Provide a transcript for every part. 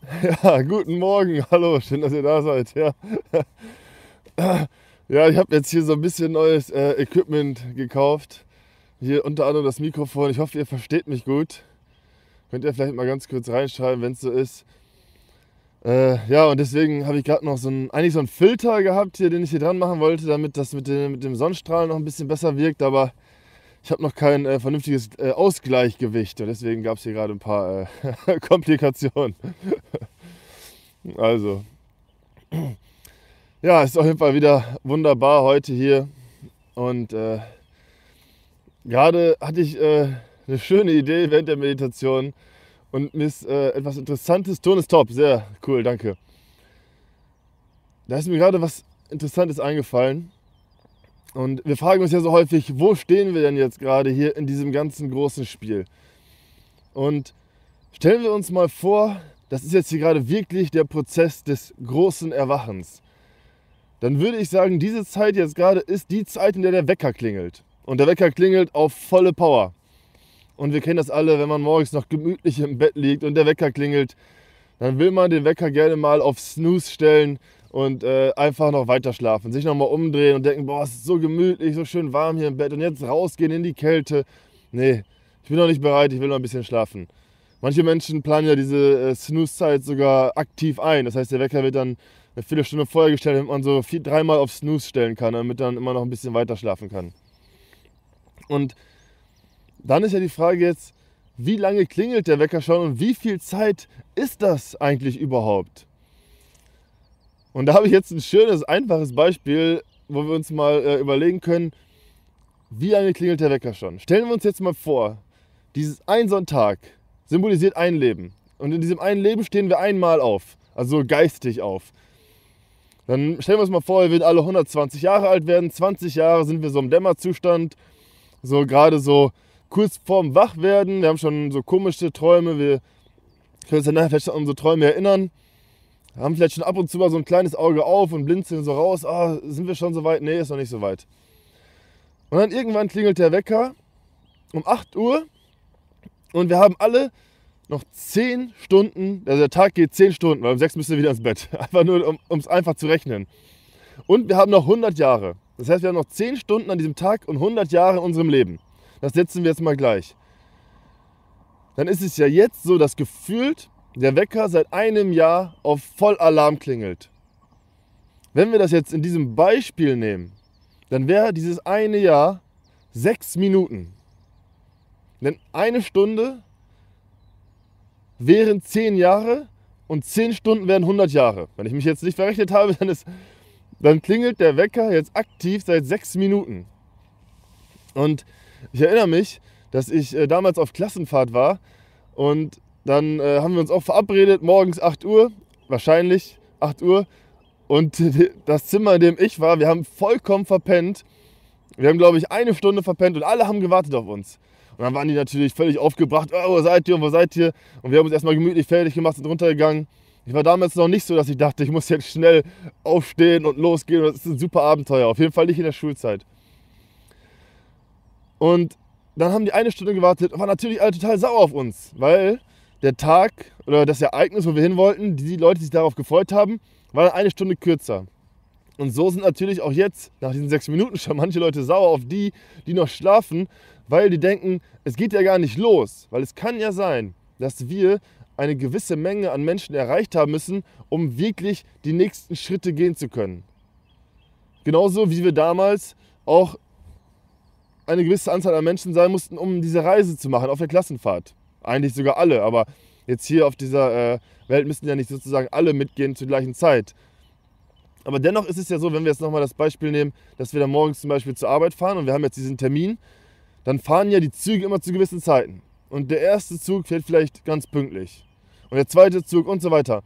Ja, guten Morgen. Hallo, schön, dass ihr da seid. Ja, ja ich habe jetzt hier so ein bisschen neues äh, Equipment gekauft. Hier unter anderem das Mikrofon. Ich hoffe, ihr versteht mich gut. Könnt ihr vielleicht mal ganz kurz reinschreiben, wenn es so ist. Äh, ja, und deswegen habe ich gerade noch so einen, eigentlich so einen Filter gehabt hier, den ich hier dran machen wollte, damit das mit dem, mit dem Sonnenstrahl noch ein bisschen besser wirkt. Aber ich habe noch kein äh, vernünftiges äh, Ausgleichgewicht und deswegen gab es hier gerade ein paar äh, Komplikationen. also, ja, ist auf jeden Fall wieder wunderbar heute hier und äh, gerade hatte ich äh, eine schöne Idee während der Meditation und mir ist äh, etwas Interessantes. Ton ist top, sehr cool, danke. Da ist mir gerade was Interessantes eingefallen. Und wir fragen uns ja so häufig, wo stehen wir denn jetzt gerade hier in diesem ganzen großen Spiel? Und stellen wir uns mal vor, das ist jetzt hier gerade wirklich der Prozess des großen Erwachens. Dann würde ich sagen, diese Zeit jetzt gerade ist die Zeit, in der der Wecker klingelt. Und der Wecker klingelt auf volle Power. Und wir kennen das alle, wenn man morgens noch gemütlich im Bett liegt und der Wecker klingelt, dann will man den Wecker gerne mal auf Snooze stellen und äh, einfach noch weiter schlafen. Sich nochmal umdrehen und denken, boah, es ist so gemütlich, so schön warm hier im Bett und jetzt rausgehen in die Kälte. Nee, ich bin noch nicht bereit, ich will noch ein bisschen schlafen. Manche Menschen planen ja diese äh, Snooze-Zeit sogar aktiv ein. Das heißt, der Wecker wird dann eine Viertelstunde vorher gestellt, damit man so vier, dreimal auf Snooze stellen kann, damit dann immer noch ein bisschen weiter schlafen kann. Und dann ist ja die Frage jetzt, wie lange klingelt der Wecker schon und wie viel Zeit ist das eigentlich überhaupt? Und da habe ich jetzt ein schönes, einfaches Beispiel, wo wir uns mal äh, überlegen können, wie lange klingelt der Wecker schon? Stellen wir uns jetzt mal vor, dieses ein Sonntag symbolisiert ein Leben. Und in diesem einen Leben stehen wir einmal auf, also geistig auf. Dann stellen wir uns mal vor, wir würden alle 120 Jahre alt werden. 20 Jahre sind wir so im Dämmerzustand, so gerade so kurz vorm Wachwerden. Wir haben schon so komische Träume. Wir können uns dann vielleicht an unsere Träume erinnern haben vielleicht schon ab und zu mal so ein kleines Auge auf und blinzeln so raus. Ah, sind wir schon so weit? Nee, ist noch nicht so weit. Und dann irgendwann klingelt der Wecker um 8 Uhr und wir haben alle noch 10 Stunden, also der Tag geht 10 Stunden, weil um 6 müssen wir wieder ins Bett. Einfach nur, um es einfach zu rechnen. Und wir haben noch 100 Jahre. Das heißt, wir haben noch 10 Stunden an diesem Tag und 100 Jahre in unserem Leben. Das setzen wir jetzt mal gleich. Dann ist es ja jetzt so, dass gefühlt der Wecker seit einem Jahr auf Vollalarm klingelt. Wenn wir das jetzt in diesem Beispiel nehmen, dann wäre dieses eine Jahr sechs Minuten. Denn eine Stunde wären zehn Jahre und zehn Stunden wären 100 Jahre. Wenn ich mich jetzt nicht verrechnet habe, dann, ist, dann klingelt der Wecker jetzt aktiv seit sechs Minuten. Und ich erinnere mich, dass ich äh, damals auf Klassenfahrt war und dann äh, haben wir uns auch verabredet, morgens 8 Uhr, wahrscheinlich 8 Uhr. Und das Zimmer, in dem ich war, wir haben vollkommen verpennt. Wir haben, glaube ich, eine Stunde verpennt und alle haben gewartet auf uns. Und dann waren die natürlich völlig aufgebracht. Oh, wo seid ihr und wo seid ihr? Und wir haben uns erstmal gemütlich fertig gemacht und runtergegangen. Ich war damals noch nicht so, dass ich dachte, ich muss jetzt schnell aufstehen und losgehen. Das ist ein super Abenteuer. Auf jeden Fall nicht in der Schulzeit. Und dann haben die eine Stunde gewartet und waren natürlich alle total sauer auf uns, weil der Tag oder das Ereignis, wo wir hin wollten, die Leute, die sich darauf gefreut haben, war eine Stunde kürzer. Und so sind natürlich auch jetzt, nach diesen sechs Minuten, schon manche Leute sauer auf die, die noch schlafen, weil die denken, es geht ja gar nicht los. Weil es kann ja sein, dass wir eine gewisse Menge an Menschen erreicht haben müssen, um wirklich die nächsten Schritte gehen zu können. Genauso wie wir damals auch eine gewisse Anzahl an Menschen sein mussten, um diese Reise zu machen auf der Klassenfahrt. Eigentlich sogar alle, aber jetzt hier auf dieser äh, Welt müssten ja nicht sozusagen alle mitgehen zur gleichen Zeit. Aber dennoch ist es ja so, wenn wir jetzt nochmal das Beispiel nehmen, dass wir dann morgens zum Beispiel zur Arbeit fahren und wir haben jetzt diesen Termin, dann fahren ja die Züge immer zu gewissen Zeiten. Und der erste Zug fährt vielleicht ganz pünktlich. Und der zweite Zug und so weiter.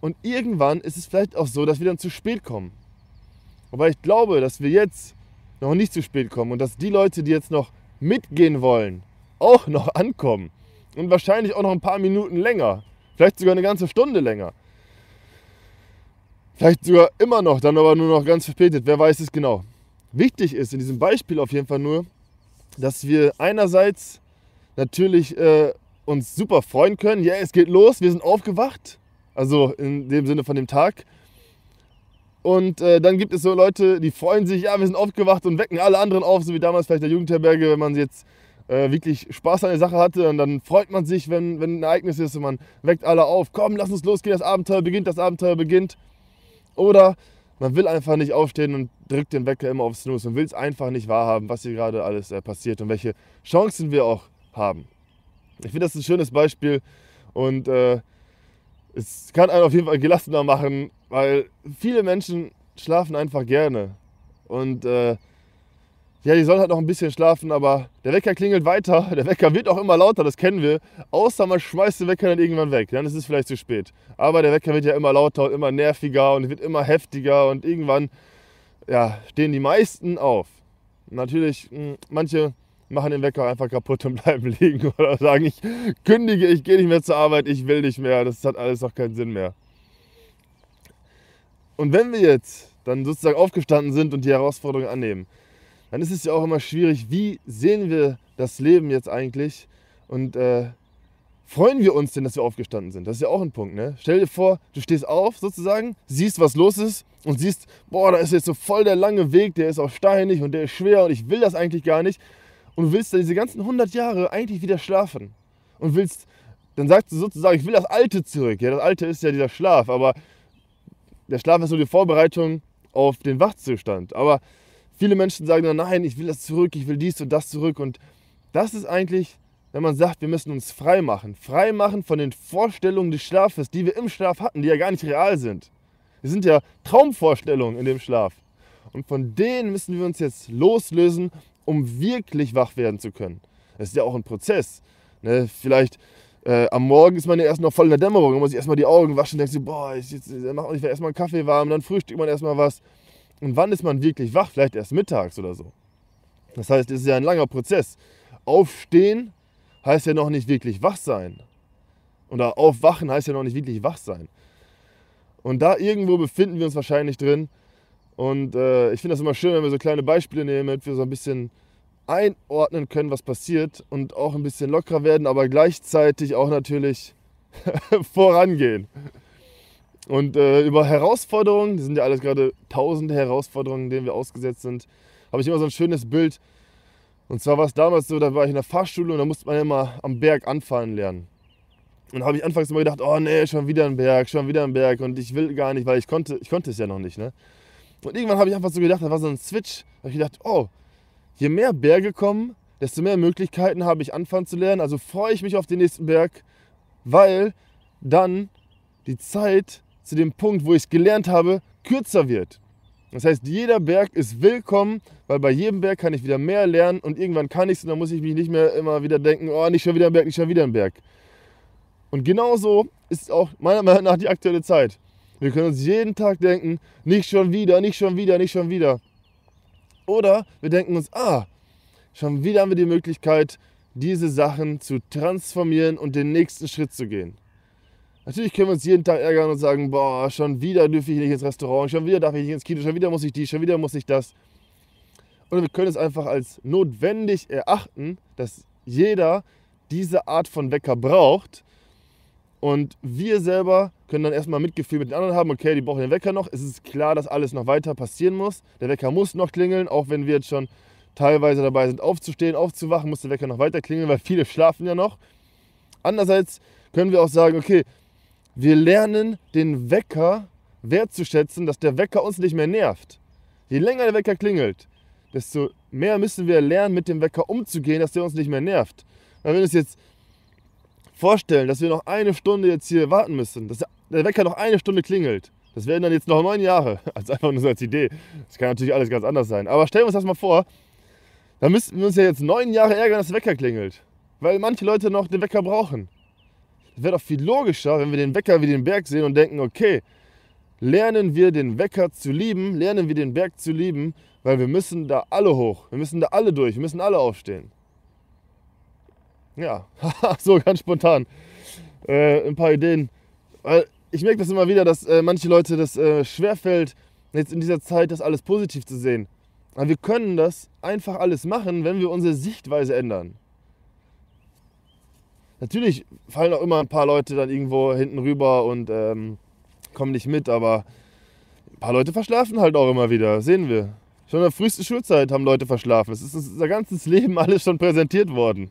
Und irgendwann ist es vielleicht auch so, dass wir dann zu spät kommen. Wobei ich glaube, dass wir jetzt noch nicht zu spät kommen und dass die Leute, die jetzt noch mitgehen wollen, auch noch ankommen. Und wahrscheinlich auch noch ein paar Minuten länger. Vielleicht sogar eine ganze Stunde länger. Vielleicht sogar immer noch, dann aber nur noch ganz verspätet. Wer weiß es genau. Wichtig ist in diesem Beispiel auf jeden Fall nur, dass wir einerseits natürlich äh, uns super freuen können. Ja, es geht los, wir sind aufgewacht. Also in dem Sinne von dem Tag. Und äh, dann gibt es so Leute, die freuen sich, ja, wir sind aufgewacht und wecken alle anderen auf, so wie damals vielleicht der Jugendherberge, wenn man jetzt äh, wirklich Spaß an der Sache hatte. Und dann freut man sich, wenn, wenn ein Ereignis ist und man weckt alle auf. Komm, lass uns losgehen, das Abenteuer beginnt, das Abenteuer beginnt. Oder man will einfach nicht aufstehen und drückt den Wecker immer auf Snooze und will es einfach nicht wahrhaben, was hier gerade alles äh, passiert und welche Chancen wir auch haben. Ich finde das ein schönes Beispiel und äh, es kann einen auf jeden Fall gelassener machen, weil viele Menschen schlafen einfach gerne. Und äh, ja, die sollen halt noch ein bisschen schlafen, aber der Wecker klingelt weiter. Der Wecker wird auch immer lauter, das kennen wir. Außer man schmeißt den Wecker dann irgendwann weg. Dann ist es vielleicht zu spät. Aber der Wecker wird ja immer lauter und immer nerviger und wird immer heftiger und irgendwann ja, stehen die meisten auf. Natürlich, hm, manche machen den Wecker einfach kaputt und bleiben liegen oder sagen, ich kündige, ich gehe nicht mehr zur Arbeit, ich will nicht mehr. Das hat alles auch keinen Sinn mehr. Und wenn wir jetzt dann sozusagen aufgestanden sind und die Herausforderung annehmen, dann ist es ja auch immer schwierig, wie sehen wir das Leben jetzt eigentlich und äh, freuen wir uns denn, dass wir aufgestanden sind? Das ist ja auch ein Punkt. Ne? Stell dir vor, du stehst auf sozusagen, siehst, was los ist und siehst, boah, da ist jetzt so voll der lange Weg, der ist auch steinig und der ist schwer und ich will das eigentlich gar nicht. Und du willst dann diese ganzen 100 Jahre eigentlich wieder schlafen und willst, dann sagst du sozusagen, ich will das Alte zurück. Ja, das Alte ist ja dieser Schlaf, aber der Schlaf ist nur die Vorbereitung auf den Wachzustand. Aber viele Menschen sagen dann, nein, ich will das zurück, ich will dies und das zurück. Und das ist eigentlich, wenn man sagt, wir müssen uns frei machen. Frei machen von den Vorstellungen des Schlafes, die wir im Schlaf hatten, die ja gar nicht real sind. Wir sind ja Traumvorstellungen in dem Schlaf. Und von denen müssen wir uns jetzt loslösen, um wirklich wach werden zu können. Das ist ja auch ein Prozess. Ne? Vielleicht äh, am Morgen ist man ja erst noch voll in der Dämmerung, man muss sich erstmal die Augen waschen, denkt sich, boah, ich, jetzt, ich werde erstmal einen Kaffee warm, dann frühstückt man erstmal was. Und wann ist man wirklich wach? Vielleicht erst mittags oder so. Das heißt, es ist ja ein langer Prozess. Aufstehen heißt ja noch nicht wirklich wach sein. Oder aufwachen heißt ja noch nicht wirklich wach sein. Und da irgendwo befinden wir uns wahrscheinlich drin. Und äh, ich finde das immer schön, wenn wir so kleine Beispiele nehmen, damit wir so ein bisschen einordnen können, was passiert und auch ein bisschen lockerer werden, aber gleichzeitig auch natürlich vorangehen. Und äh, über Herausforderungen, die sind ja alles gerade tausende Herausforderungen, denen wir ausgesetzt sind, habe ich immer so ein schönes Bild. Und zwar war es damals so, da war ich in der Fahrschule und da musste man immer am Berg anfahren lernen. Und da habe ich anfangs immer gedacht, oh nee, schon wieder ein Berg, schon wieder ein Berg und ich will gar nicht, weil ich konnte, ich konnte es ja noch nicht. Ne? Und irgendwann habe ich einfach so gedacht, da war so ein Switch, da habe ich gedacht, oh, je mehr Berge kommen, desto mehr Möglichkeiten habe ich anfangen zu lernen. Also freue ich mich auf den nächsten Berg, weil dann die Zeit zu dem Punkt, wo ich es gelernt habe, kürzer wird. Das heißt, jeder Berg ist willkommen, weil bei jedem Berg kann ich wieder mehr lernen und irgendwann kann ich es und dann muss ich mich nicht mehr immer wieder denken, oh, nicht schon wieder ein Berg, nicht schon wieder ein Berg. Und genauso ist auch meiner Meinung nach die aktuelle Zeit. Wir können uns jeden Tag denken, nicht schon wieder, nicht schon wieder, nicht schon wieder. Oder wir denken uns, ah, schon wieder haben wir die Möglichkeit, diese Sachen zu transformieren und den nächsten Schritt zu gehen. Natürlich können wir uns jeden Tag ärgern und sagen, boah, schon wieder dürfe ich nicht ins Restaurant, schon wieder darf ich nicht ins Kino, schon wieder muss ich dies, schon wieder muss ich das. Oder wir können es einfach als notwendig erachten, dass jeder diese Art von Wecker braucht. Und wir selber können dann erstmal Mitgefühl mit den anderen haben, okay, die brauchen den Wecker noch. Es ist klar, dass alles noch weiter passieren muss. Der Wecker muss noch klingeln, auch wenn wir jetzt schon teilweise dabei sind, aufzustehen, aufzuwachen, muss der Wecker noch weiter klingeln, weil viele schlafen ja noch. Andererseits können wir auch sagen, okay, wir lernen den Wecker wertzuschätzen, dass der Wecker uns nicht mehr nervt. Je länger der Wecker klingelt, desto mehr müssen wir lernen, mit dem Wecker umzugehen, dass der uns nicht mehr nervt. Weil wenn wir uns jetzt vorstellen, dass wir noch eine Stunde jetzt hier warten müssen, dass der Wecker noch eine Stunde klingelt. Das wären dann jetzt noch neun Jahre. Also einfach nur so als Idee. Das kann natürlich alles ganz anders sein. Aber stellen wir uns das mal vor, dann müssten wir uns ja jetzt neun Jahre ärgern, dass der Wecker klingelt. Weil manche Leute noch den Wecker brauchen. Das wäre doch viel logischer, wenn wir den Wecker wie den Berg sehen und denken, okay, lernen wir den Wecker zu lieben, lernen wir den Berg zu lieben, weil wir müssen da alle hoch. Wir müssen da alle durch, wir müssen alle aufstehen. Ja, so ganz spontan. Äh, ein paar Ideen. Weil ich merke das immer wieder, dass äh, manche Leute das äh, schwerfällt, jetzt in dieser Zeit das alles positiv zu sehen. Aber wir können das einfach alles machen, wenn wir unsere Sichtweise ändern. Natürlich fallen auch immer ein paar Leute dann irgendwo hinten rüber und ähm, kommen nicht mit, aber ein paar Leute verschlafen halt auch immer wieder, sehen wir. Schon in der frühesten Schulzeit haben Leute verschlafen. Es ist unser ganzes Leben alles schon präsentiert worden.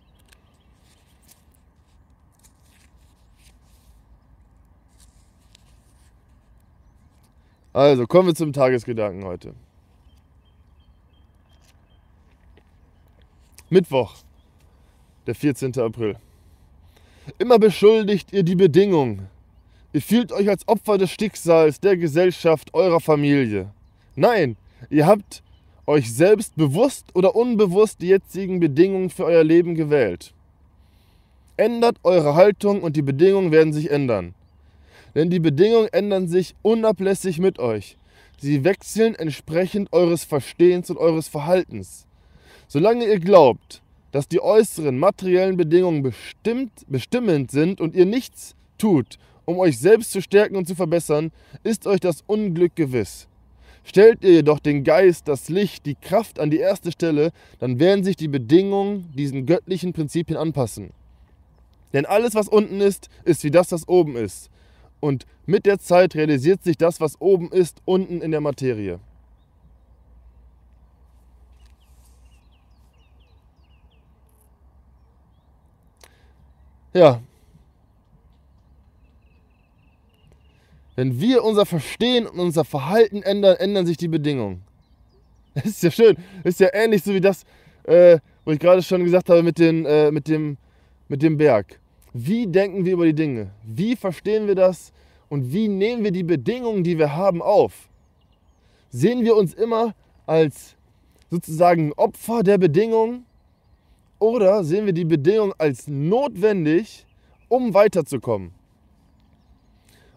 Also kommen wir zum Tagesgedanken heute. Mittwoch, der 14. April. Immer beschuldigt ihr die Bedingung. Ihr fühlt euch als Opfer des Schicksals, der Gesellschaft, eurer Familie. Nein, ihr habt euch selbst bewusst oder unbewusst die jetzigen Bedingungen für euer Leben gewählt. Ändert eure Haltung und die Bedingungen werden sich ändern. Denn die Bedingungen ändern sich unablässig mit euch. Sie wechseln entsprechend eures Verstehens und eures Verhaltens. Solange ihr glaubt, dass die äußeren materiellen Bedingungen bestimmt, bestimmend sind und ihr nichts tut, um euch selbst zu stärken und zu verbessern, ist euch das Unglück gewiss. Stellt ihr jedoch den Geist, das Licht, die Kraft an die erste Stelle, dann werden sich die Bedingungen diesen göttlichen Prinzipien anpassen. Denn alles, was unten ist, ist wie das, was oben ist. Und mit der Zeit realisiert sich das, was oben ist, unten in der Materie. Ja. Wenn wir unser Verstehen und unser Verhalten ändern, ändern sich die Bedingungen. Das ist ja schön. Das ist ja ähnlich so wie das, äh, wo ich gerade schon gesagt habe mit, den, äh, mit, dem, mit dem Berg. Wie denken wir über die Dinge? Wie verstehen wir das? Und wie nehmen wir die Bedingungen, die wir haben, auf? Sehen wir uns immer als sozusagen Opfer der Bedingungen oder sehen wir die Bedingungen als notwendig, um weiterzukommen?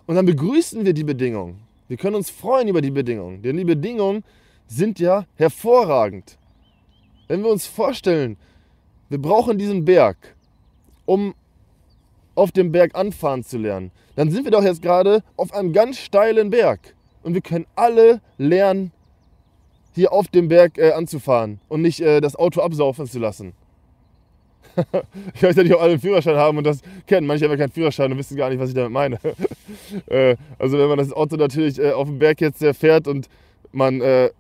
Und dann begrüßen wir die Bedingungen. Wir können uns freuen über die Bedingungen, denn die Bedingungen sind ja hervorragend. Wenn wir uns vorstellen, wir brauchen diesen Berg, um auf dem Berg anfahren zu lernen, dann sind wir doch jetzt gerade auf einem ganz steilen Berg. Und wir können alle lernen, hier auf dem Berg äh, anzufahren und nicht äh, das Auto absaufen zu lassen. ich weiß ja nicht, ob alle einen Führerschein haben und das kennen. Manche haben ja keinen Führerschein und wissen gar nicht, was ich damit meine. äh, also wenn man das Auto natürlich äh, auf dem Berg jetzt äh, fährt und man äh,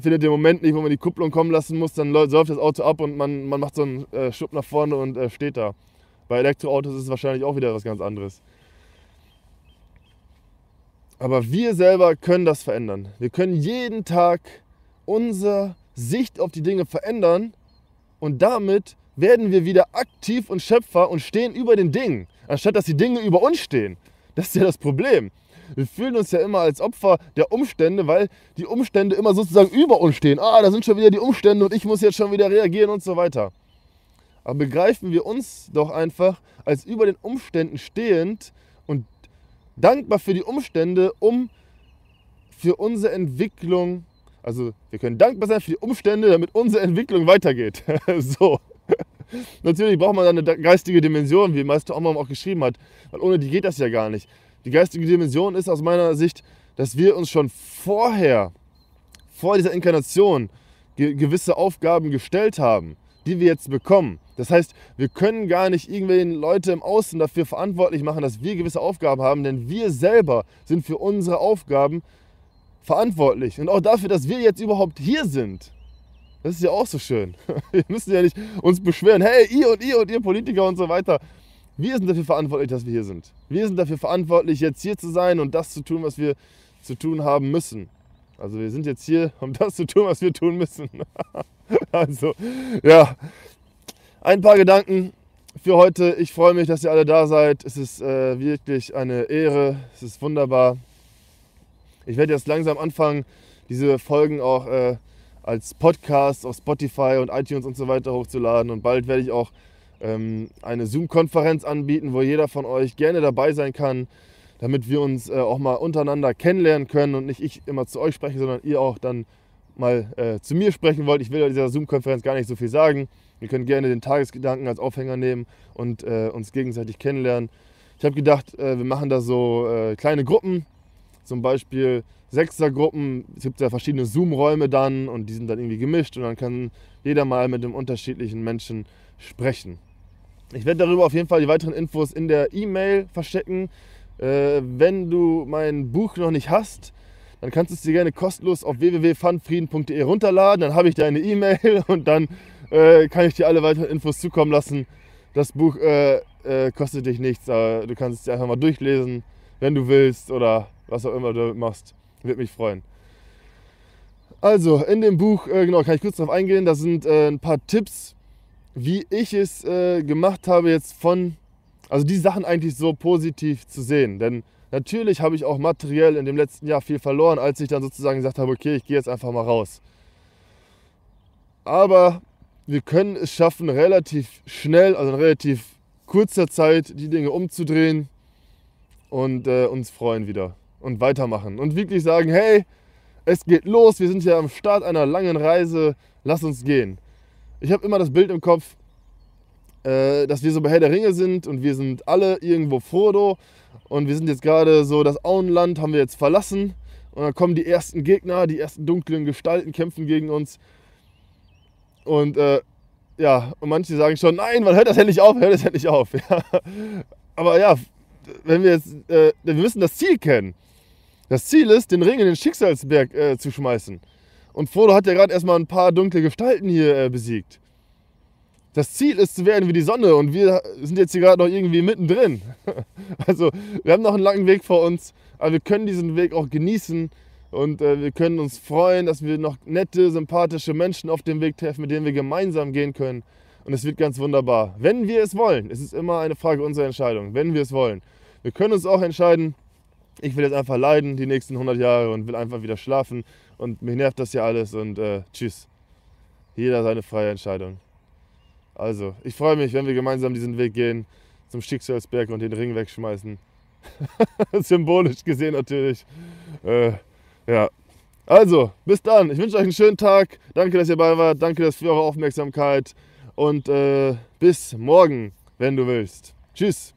findet den Moment nicht, wo man die Kupplung kommen lassen muss, dann säuft das Auto ab und man, man macht so einen äh, Schub nach vorne und äh, steht da. Bei Elektroautos ist es wahrscheinlich auch wieder was ganz anderes. Aber wir selber können das verändern. Wir können jeden Tag unsere Sicht auf die Dinge verändern und damit werden wir wieder aktiv und Schöpfer und stehen über den Dingen, anstatt dass die Dinge über uns stehen. Das ist ja das Problem. Wir fühlen uns ja immer als Opfer der Umstände, weil die Umstände immer sozusagen über uns stehen. Ah, da sind schon wieder die Umstände und ich muss jetzt schon wieder reagieren und so weiter. Aber begreifen wir uns doch einfach als über den Umständen stehend und dankbar für die Umstände, um für unsere Entwicklung, also wir können dankbar sein für die Umstände, damit unsere Entwicklung weitergeht. so. Natürlich braucht man eine geistige Dimension, wie Meister Omam auch geschrieben hat, weil ohne die geht das ja gar nicht. Die geistige Dimension ist aus meiner Sicht, dass wir uns schon vorher, vor dieser Inkarnation, gewisse Aufgaben gestellt haben, die wir jetzt bekommen. Das heißt, wir können gar nicht irgendwelche Leute im Außen dafür verantwortlich machen, dass wir gewisse Aufgaben haben, denn wir selber sind für unsere Aufgaben verantwortlich. Und auch dafür, dass wir jetzt überhaupt hier sind. Das ist ja auch so schön. Wir müssen ja nicht uns beschweren, hey, ihr und ihr und ihr Politiker und so weiter. Wir sind dafür verantwortlich, dass wir hier sind. Wir sind dafür verantwortlich, jetzt hier zu sein und das zu tun, was wir zu tun haben müssen. Also wir sind jetzt hier, um das zu tun, was wir tun müssen. also, ja, ein paar Gedanken für heute. Ich freue mich, dass ihr alle da seid. Es ist äh, wirklich eine Ehre. Es ist wunderbar. Ich werde jetzt langsam anfangen, diese Folgen auch äh, als Podcast auf Spotify und iTunes und so weiter hochzuladen. Und bald werde ich auch ähm, eine Zoom-Konferenz anbieten, wo jeder von euch gerne dabei sein kann, damit wir uns äh, auch mal untereinander kennenlernen können und nicht ich immer zu euch spreche, sondern ihr auch dann mal äh, zu mir sprechen wollt. Ich will bei dieser Zoom-Konferenz gar nicht so viel sagen. Wir können gerne den Tagesgedanken als Aufhänger nehmen und äh, uns gegenseitig kennenlernen. Ich habe gedacht, äh, wir machen da so äh, kleine Gruppen, zum Beispiel Sechsergruppen. Es gibt ja verschiedene Zoom-Räume dann und die sind dann irgendwie gemischt und dann kann jeder mal mit einem unterschiedlichen Menschen sprechen. Ich werde darüber auf jeden Fall die weiteren Infos in der E-Mail verstecken. Äh, wenn du mein Buch noch nicht hast, dann kannst du es dir gerne kostenlos auf www.funfrieden.de runterladen. Dann habe ich deine E-Mail und dann äh, kann ich dir alle weiteren Infos zukommen lassen. Das Buch äh, äh, kostet dich nichts, aber du kannst es dir einfach mal durchlesen, wenn du willst oder was auch immer du machst. Würde mich freuen. Also, in dem Buch, äh, genau, kann ich kurz darauf eingehen. Da sind äh, ein paar Tipps, wie ich es äh, gemacht habe, jetzt von, also die Sachen eigentlich so positiv zu sehen. Denn natürlich habe ich auch materiell in dem letzten Jahr viel verloren, als ich dann sozusagen gesagt habe, okay, ich gehe jetzt einfach mal raus. Aber wir können es schaffen, relativ schnell, also in relativ kurzer Zeit, die Dinge umzudrehen und äh, uns freuen wieder und weitermachen und wirklich sagen, hey, es geht los, wir sind ja am Start einer langen Reise, lass uns gehen. Ich habe immer das Bild im Kopf, äh, dass wir so bei Herr der Ringe sind und wir sind alle irgendwo Frodo und wir sind jetzt gerade so, das Auenland haben wir jetzt verlassen und dann kommen die ersten Gegner, die ersten dunklen Gestalten kämpfen gegen uns und äh, ja, und manche sagen schon, nein, man hört das endlich auf, hört das endlich auf. Ja. Aber ja, wenn wir jetzt, äh, wir müssen das Ziel kennen. Das Ziel ist, den Ring in den Schicksalsberg äh, zu schmeißen. Und Frodo hat ja gerade erstmal ein paar dunkle Gestalten hier äh, besiegt. Das Ziel ist zu werden wie die Sonne und wir sind jetzt hier gerade noch irgendwie mittendrin. Also wir haben noch einen langen Weg vor uns, aber wir können diesen Weg auch genießen und äh, wir können uns freuen, dass wir noch nette, sympathische Menschen auf dem Weg treffen, mit denen wir gemeinsam gehen können. Und es wird ganz wunderbar. Wenn wir es wollen, es ist immer eine Frage unserer Entscheidung, wenn wir es wollen. Wir können uns auch entscheiden, ich will jetzt einfach leiden die nächsten 100 Jahre und will einfach wieder schlafen und mich nervt das ja alles und äh, tschüss. Jeder seine freie Entscheidung. Also, ich freue mich, wenn wir gemeinsam diesen Weg gehen zum Schicksalsberg und den Ring wegschmeißen. Symbolisch gesehen natürlich. Äh, ja. Also, bis dann. Ich wünsche euch einen schönen Tag. Danke, dass ihr dabei wart. Danke für eure Aufmerksamkeit. Und äh, bis morgen, wenn du willst. Tschüss.